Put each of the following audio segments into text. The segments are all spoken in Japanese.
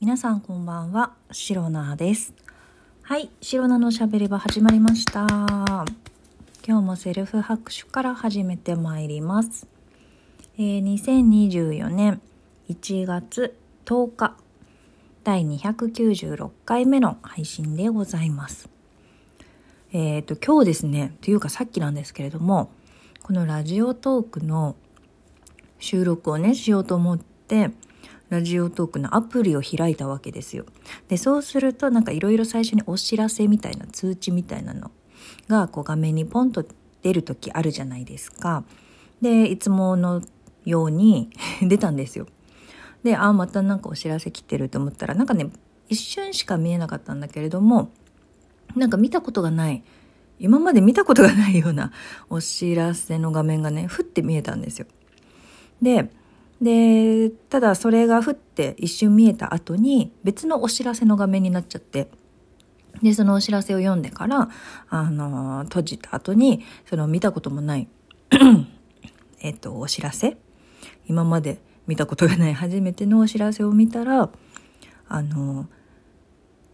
皆さんこんばんは、シロナです。はい、シロナのしゃべり場始まりました。今日もセルフ拍手から始めてまいります。えー2024年1月10日、第296回目の配信でございます。えっ、と、今日ですね、というかさっきなんですけれども、このラジオトークの収録をね、しようと思って、ラジオトークのアプリを開いたわけですよ。で、そうするとなんかいろいろ最初にお知らせみたいな通知みたいなのがこう画面にポンと出る時あるじゃないですか。で、いつものように 出たんですよ。で、あ、またなんかお知らせ来てると思ったら、なんかね、一瞬しか見えなかったんだけれども、なんか見たことがない、今まで見たことがないようなお知らせの画面がね、ふって見えたんですよ。で、で、ただそれがふって一瞬見えた後に別のお知らせの画面になっちゃって、で、そのお知らせを読んでから、あの、閉じた後に、その見たこともない、えっと、お知らせ。今まで見たことがない初めてのお知らせを見たら、あの、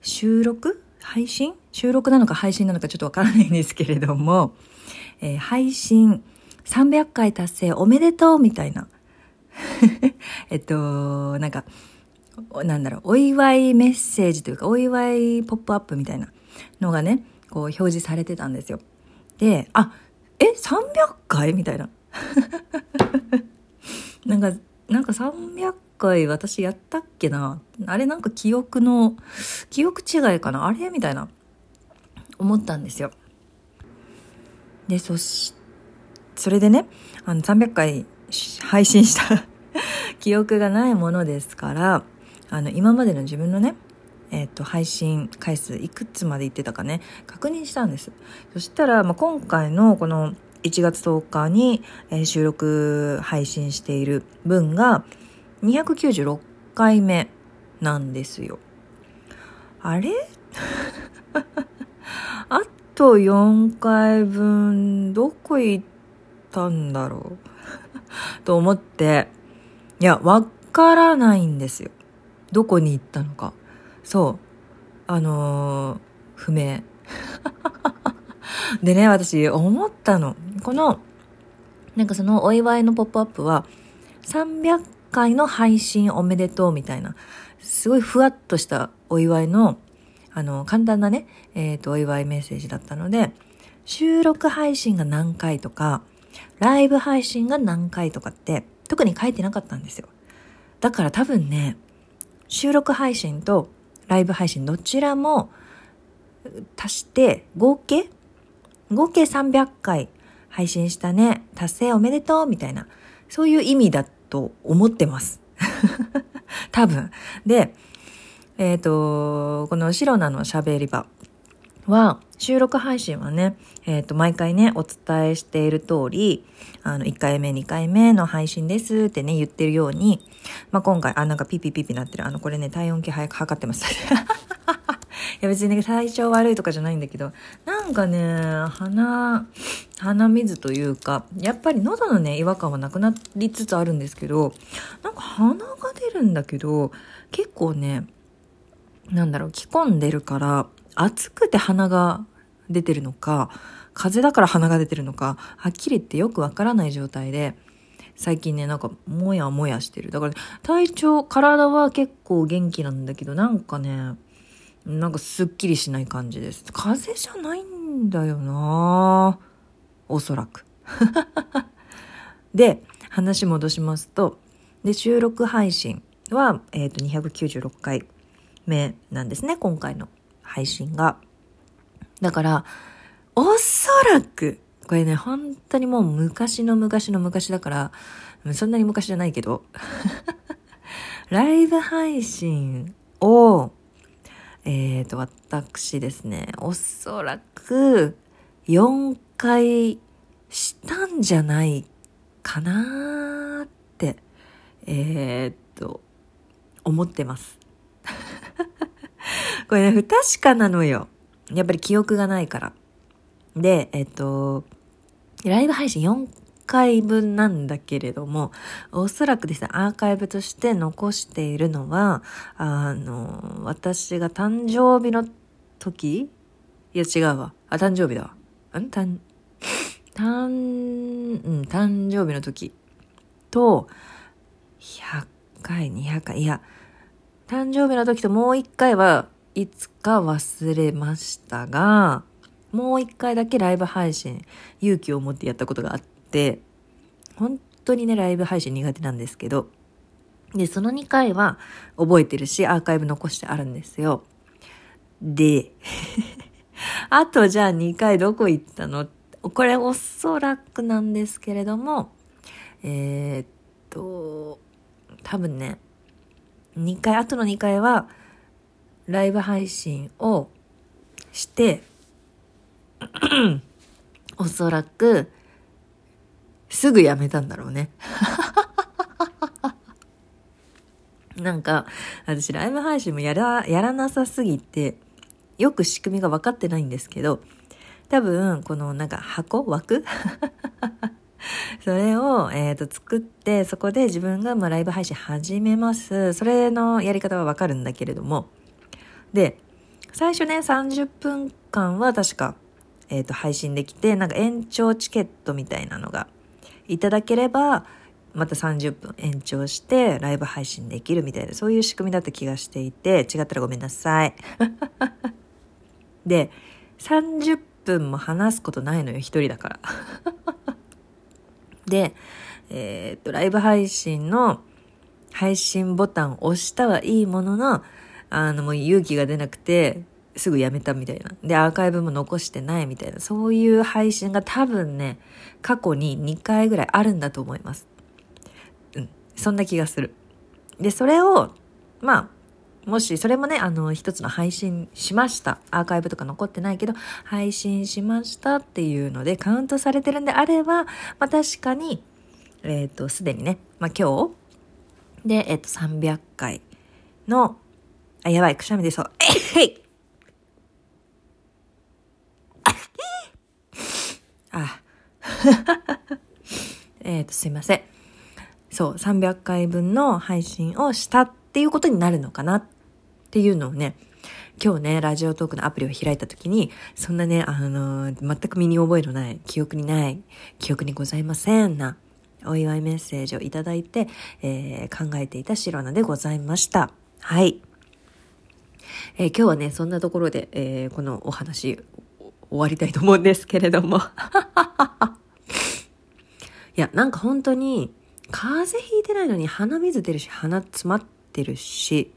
収録？配信？収録なのか配信なのかちょっとわからないんですけれども、えー配信300回達成おめでとうみたいな。えっと、なんか、なんだろう、お祝いメッセージというか、お祝いポップアップみたいなのがね、こう表示されてたんですよ。で、あ、え、300回？みたいな。なんか、なんか300回私やったっけな？あれなんか記憶の、記憶違いかな？あれ？みたいな、思ったんですよ。で、そし、それでね、あの300回配信した 記憶がないものですから、あの、今までの自分のね、えっ、と、配信回数いくつまで言ってたかね、確認したんです。そしたら、まあ、今回のこの1月10日に、収録配信している分が296回目なんですよ。あれ？あと4回分、どこ行ったんだろう？と思って、いや、わからないんですよ。どこに行ったのか。そう。あのー不明。でね、私思ったの。この、なんかそのお祝いのポップアップは、300回の配信おめでとうみたいな、すごいふわっとしたお祝いの、あの、簡単なね、えっ、と、お祝いメッセージだったので、収録配信が何回とか、ライブ配信が何回とかって、特に書いてなかったんですよ。だから多分ね、収録配信とライブ配信どちらも足して合計合計300回配信したね。達成おめでとうみたいな。そういう意味だと思ってます。多分。で、えっ、と、このシロナの喋り場は、収録配信はね、えっ、と、毎回ね、お伝えしている通り、あの、1回目、2回目の配信ですってね、言ってるように、まあ、今回、あ、なんかピピピピなってる。あの、これね、体温計早く測ってます。いや、別にね、体調悪いとかじゃないんだけど、なんかね、鼻、鼻水というか、やっぱり喉のね、違和感はなくなりつつあるんですけど、なんか鼻が出るんだけど、結構ね、なんだろう、着込んでるから、暑くて鼻が出てるのか、風だから鼻が出てるのか、はっきり言ってよくわからない状態で、最近ね、なんか、もやもやしてる。だから、体調、体は結構元気なんだけど、なんかね、なんかすっきりしない感じです。風邪じゃないんだよなおそらく。で、話戻しますと、で、収録配信は、えっ、と、296回目なんですね、今回の配信が。だから、おそらく、これね、本当にもう昔の昔の昔だから、そんなに昔じゃないけど、ライブ配信を、えっ、と、私ですね、おそらく4回したんじゃないかなーって、えっ、と、思ってます。これね、不確かなのよ。やっぱり記憶がないから。で、えっと、ライブ配信4カイブなんだけれども、おそらくですね、アーカイブとして残しているのは、あの、私が誕生日の時？いや違うわ。あ、誕生日だわ。ん？誕、誕、うん、誕生日の時と、100回、200回、いや、誕生日の時ともう一回はいつか忘れましたが、もう一回だけライブ配信、勇気を持ってやったことがあって、本当にね、ライブ配信苦手なんですけど、で、その2回は覚えてるし、アーカイブ残してあるんですよ。で、あとじゃあ2回どこ行ったの？これおそらくなんですけれども、えー、っと、多分ね、2回、あとの2回は、ライブ配信をして、おそらく、すぐやめたんだろうね。なんか、私ライブ配信もやら、やらなさすぎて、よく仕組みが分かってないんですけど、多分、このなんか箱？枠？それを、えーと、作って、そこで自分がまあライブ配信始めます。それのやり方はわかるんだけれども。で、最初ね、30分間は確か、えっ、ー、と、配信できて、なんか延長チケットみたいなのがいただければ、また30分延長してライブ配信できるみたいな、そういう仕組みだった気がしていて、違ったらごめんなさい。で、30分も話すことないのよ、一人だから。で、えー、っと、ライブ配信の配信ボタンを押したはいいものの、あの、もう勇気が出なくて、すぐやめたみたいな。で、アーカイブも残してないみたいな。そういう配信が多分ね、過去に2回ぐらいあるんだと思います。うん。そんな気がする。で、それを、まあ、もし、それもね、あの、一つの配信しました。アーカイブとか残ってないけど、配信しましたっていうのでカウントされてるんであれば、まあ確かに、えっ、ー、と、すでにね、まあ今日で、えっ、ー、と、300回の、あ、やばい、くしゃみ出そう。えいあ、えっ と、すいません。そう、300回分の配信をしたっていうことになるのかなっていうのをね、今日ね、ラジオトークのアプリを開いた時に、そんなね、あのー、全く身に覚えのない、記憶にない、記憶にございませんな、お祝いメッセージをいただいて、えー、考えていたシロナでございました。はい。えー、今日はね、そんなところで、えー、このお話、終わりたいと思うんですけれども。いや、なんか本当に、風邪ひいてないのに鼻水出るし、鼻詰まってるし、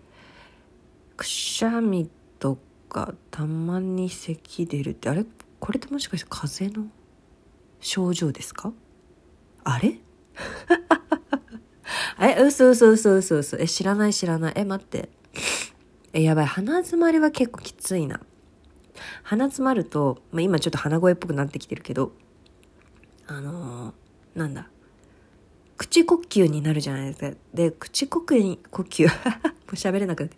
くしゃみとかたまに咳出るってあれ？これってもしかして風邪の症状ですか？あれ？え、嘘嘘嘘嘘嘘。え、知らない知らない。え、待って。え、やばい。鼻詰まりは結構きついな。鼻詰まると、まあ、今ちょっと鼻声っぽくなってきてるけど、あのー、なんだ。口呼吸になるじゃないですか。で、口呼吸、呼吸、もう喋れなくなって。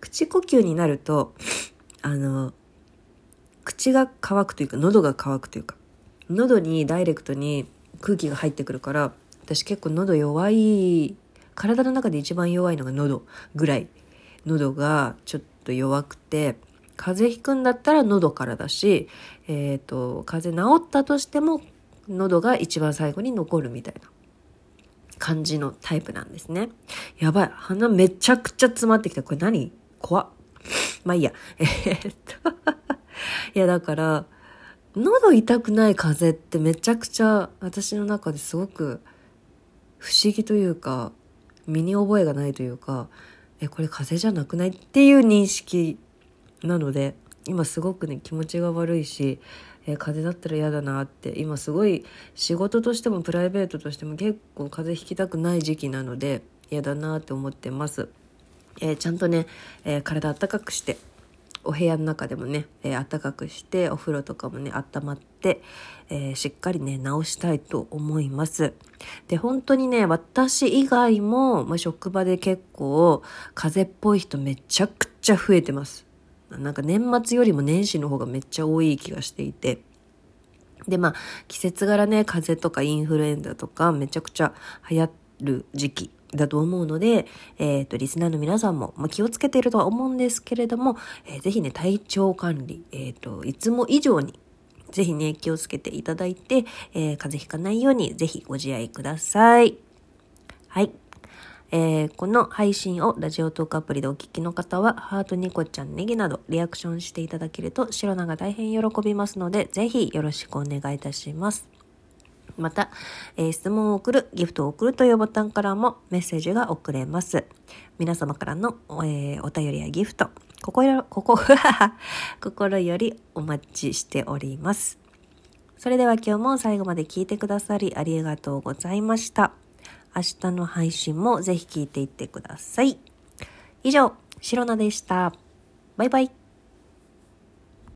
口呼吸になると、あの、口が乾くというか、喉が乾くというか、喉にダイレクトに空気が入ってくるから、私結構喉弱い、体の中で一番弱いのが喉ぐらい。喉がちょっと弱くて、風邪ひくんだったら喉からだし、えっ、ー、と、風邪治ったとしても喉が一番最後に残るみたいな。感じのタイプなんですね。やばい。鼻めちゃくちゃ詰まってきた。これ何？怖っ。まあいいや。えー、っと いやだから、喉痛くない風邪ってめちゃくちゃ私の中ですごく不思議というか、身に覚えがないというか、え、これ風邪じゃなくない？っていう認識なので、今すごくね、気持ちが悪いし、えー、風邪だったら嫌だなって今すごい仕事としてもプライベートとしても結構風邪ひきたくない時期なので嫌だなって思ってます、えー、ちゃんとね、えー、体あったかくしてお部屋の中でもね、えー、暖かくしてお風呂とかもね温まって、えー、しっかりね直したいと思います。で本当にね私以外も、まあ、職場で結構風邪っぽい人めちゃくちゃ増えてます。なんか年末よりも年始の方がめっちゃ多い気がしていて。で、まあ、季節柄ね、風邪とかインフルエンザとかめちゃくちゃ流行る時期。だと思うので、えっ、ー、と、リスナーの皆さんも、まあ、気をつけているとは思うんですけれども、えー、ぜひね、体調管理、えっ、ー、と、いつも以上に、ぜひね、気をつけていただいて、えー、風邪ひかないように、ぜひご自愛ください。はい。えー、この配信をラジオトークアプリでお聞きの方は、ハートニコちゃんネギなどリアクションしていただけると、シロナが大変喜びますので、ぜひよろしくお願いいたします。また、えー、質問を送る、ギフトを送るというボタンからもメッセージが送れます。皆様からの、えー、お便りやギフト、心、ここ、心よりお待ちしております。それでは今日も最後まで聞いてくださりありがとうございました。明日の配信もぜひ聞いていってください。以上、シロナでした。バイバイ。